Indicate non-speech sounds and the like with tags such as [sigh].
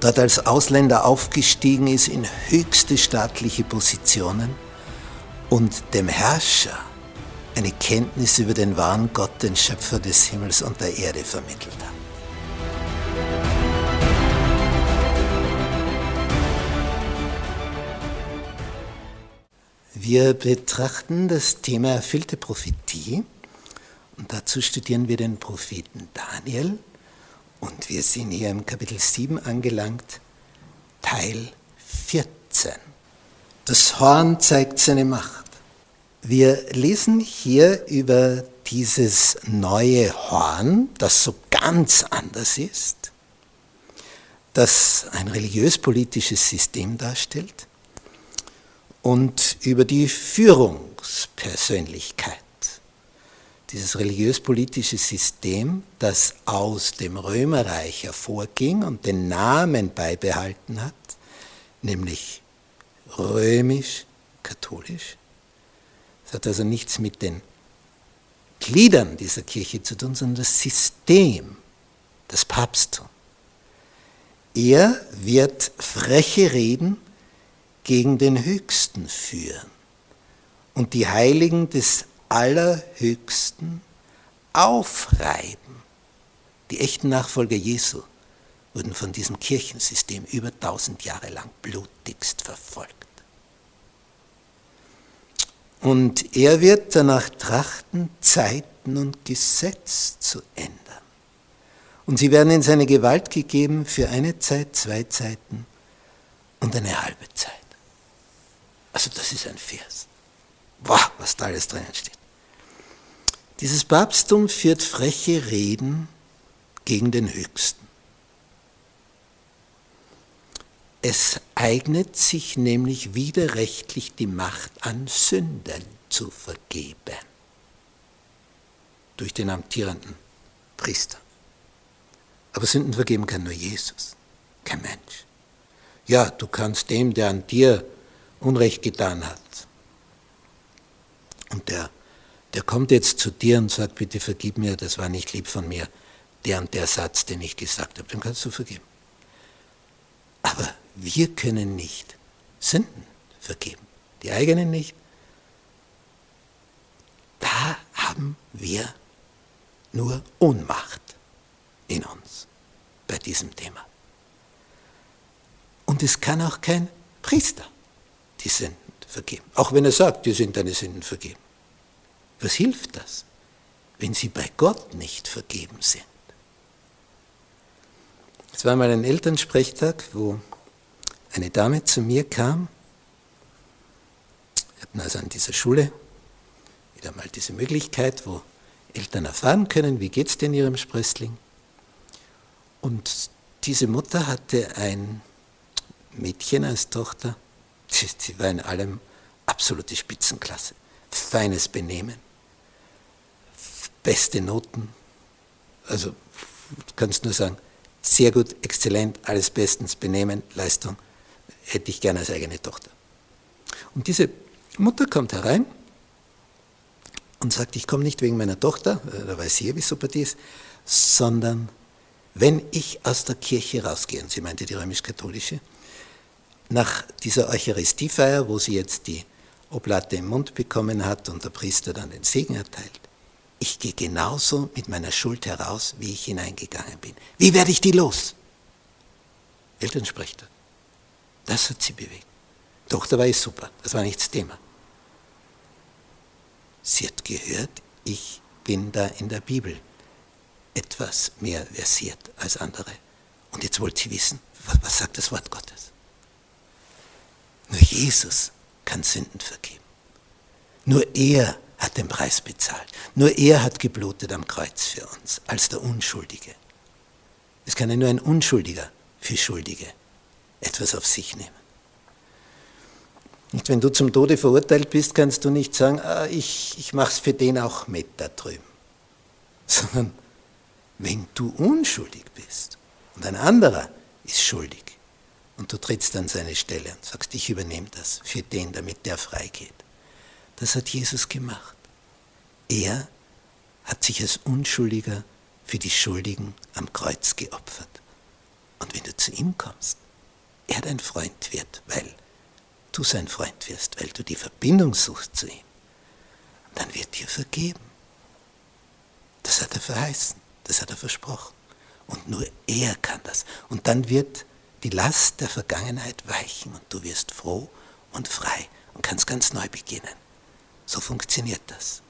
dort als Ausländer aufgestiegen ist in höchste staatliche Positionen und dem Herrscher eine Kenntnis über den wahren Gott, den Schöpfer des Himmels und der Erde vermittelt hat. Wir betrachten das Thema erfüllte Prophetie und dazu studieren wir den Propheten Daniel und wir sind hier im Kapitel 7 angelangt, Teil 14. Das Horn zeigt seine Macht. Wir lesen hier über dieses neue Horn, das so ganz anders ist, das ein religiös-politisches System darstellt und über die Führungspersönlichkeit. Dieses religiös-politische System, das aus dem Römerreich hervorging und den Namen beibehalten hat, nämlich römisch-katholisch. Das hat also nichts mit den Gliedern dieser Kirche zu tun, sondern das System, das Papsttum. Er wird freche Reden gegen den Höchsten führen und die Heiligen des Allerhöchsten aufreiben. Die echten Nachfolger Jesu wurden von diesem Kirchensystem über tausend Jahre lang blutigst verfolgt. Und er wird danach trachten, Zeiten und Gesetz zu ändern. Und sie werden in seine Gewalt gegeben für eine Zeit, zwei Zeiten und eine halbe Zeit. Also das ist ein Vers. Boah, was da alles drinnen steht. Dieses Papsttum führt freche Reden gegen den Höchsten. Es eignet sich nämlich widerrechtlich die Macht an Sünden zu vergeben. Durch den amtierenden Priester. Aber Sünden vergeben kann nur Jesus, kein Mensch. Ja, du kannst dem, der an dir Unrecht getan hat. Und der, der kommt jetzt zu dir und sagt, bitte vergib mir, das war nicht lieb von mir, der und der Satz, den ich gesagt habe, den kannst du vergeben. Aber wir können nicht Sünden vergeben, die eigenen nicht. Da haben wir nur Ohnmacht in uns bei diesem Thema. Und es kann auch kein Priester die Sünden vergeben. Auch wenn er sagt, dir sind deine Sünden vergeben. Was hilft das, wenn sie bei Gott nicht vergeben sind? Es war mal ein Elternsprechtag, wo eine Dame zu mir kam. Wir hatten also an dieser Schule wieder mal diese Möglichkeit, wo Eltern erfahren können, wie geht es denn ihrem Sprössling. Und diese Mutter hatte ein Mädchen als Tochter, Sie war in allem absolute Spitzenklasse. Feines Benehmen, beste Noten. Also kannst nur sagen, sehr gut, exzellent, alles bestens, Benehmen, Leistung, hätte ich gerne als eigene Tochter. Und diese Mutter kommt herein und sagt, ich komme nicht wegen meiner Tochter, äh, da weiß sie ja, wie super die ist, sondern wenn ich aus der Kirche rausgehe, und sie meinte die römisch-katholische, nach dieser Eucharistiefeier, wo sie jetzt die Oblate im Mund bekommen hat und der Priester dann den Segen erteilt, ich gehe genauso mit meiner Schuld heraus, wie ich hineingegangen bin. Wie werde ich die los? Elternsprechter. Das hat sie bewegt. Tochter war ich super, das war nicht das Thema. Sie hat gehört, ich bin da in der Bibel etwas mehr versiert als andere. Und jetzt wollte sie wissen, was, was sagt das Wort Gottes? Nur Jesus kann Sünden vergeben. Nur er hat den Preis bezahlt. Nur er hat geblutet am Kreuz für uns, als der Unschuldige. Es kann ja nur ein Unschuldiger für Schuldige etwas auf sich nehmen. Nicht, wenn du zum Tode verurteilt bist, kannst du nicht sagen, ah, ich, ich mache es für den auch mit da drüben. [laughs] Sondern wenn du unschuldig bist und ein anderer ist schuldig und du trittst an seine Stelle und sagst, ich übernehme das für den, damit der freigeht. Das hat Jesus gemacht. Er hat sich als Unschuldiger für die Schuldigen am Kreuz geopfert. Und wenn du zu ihm kommst, er dein Freund wird, weil du sein Freund wirst, weil du die Verbindung suchst zu ihm, dann wird dir vergeben. Das hat er verheißen, das hat er versprochen. Und nur er kann das. Und dann wird die Last der Vergangenheit weichen und du wirst froh und frei und kannst ganz neu beginnen. So funktioniert das.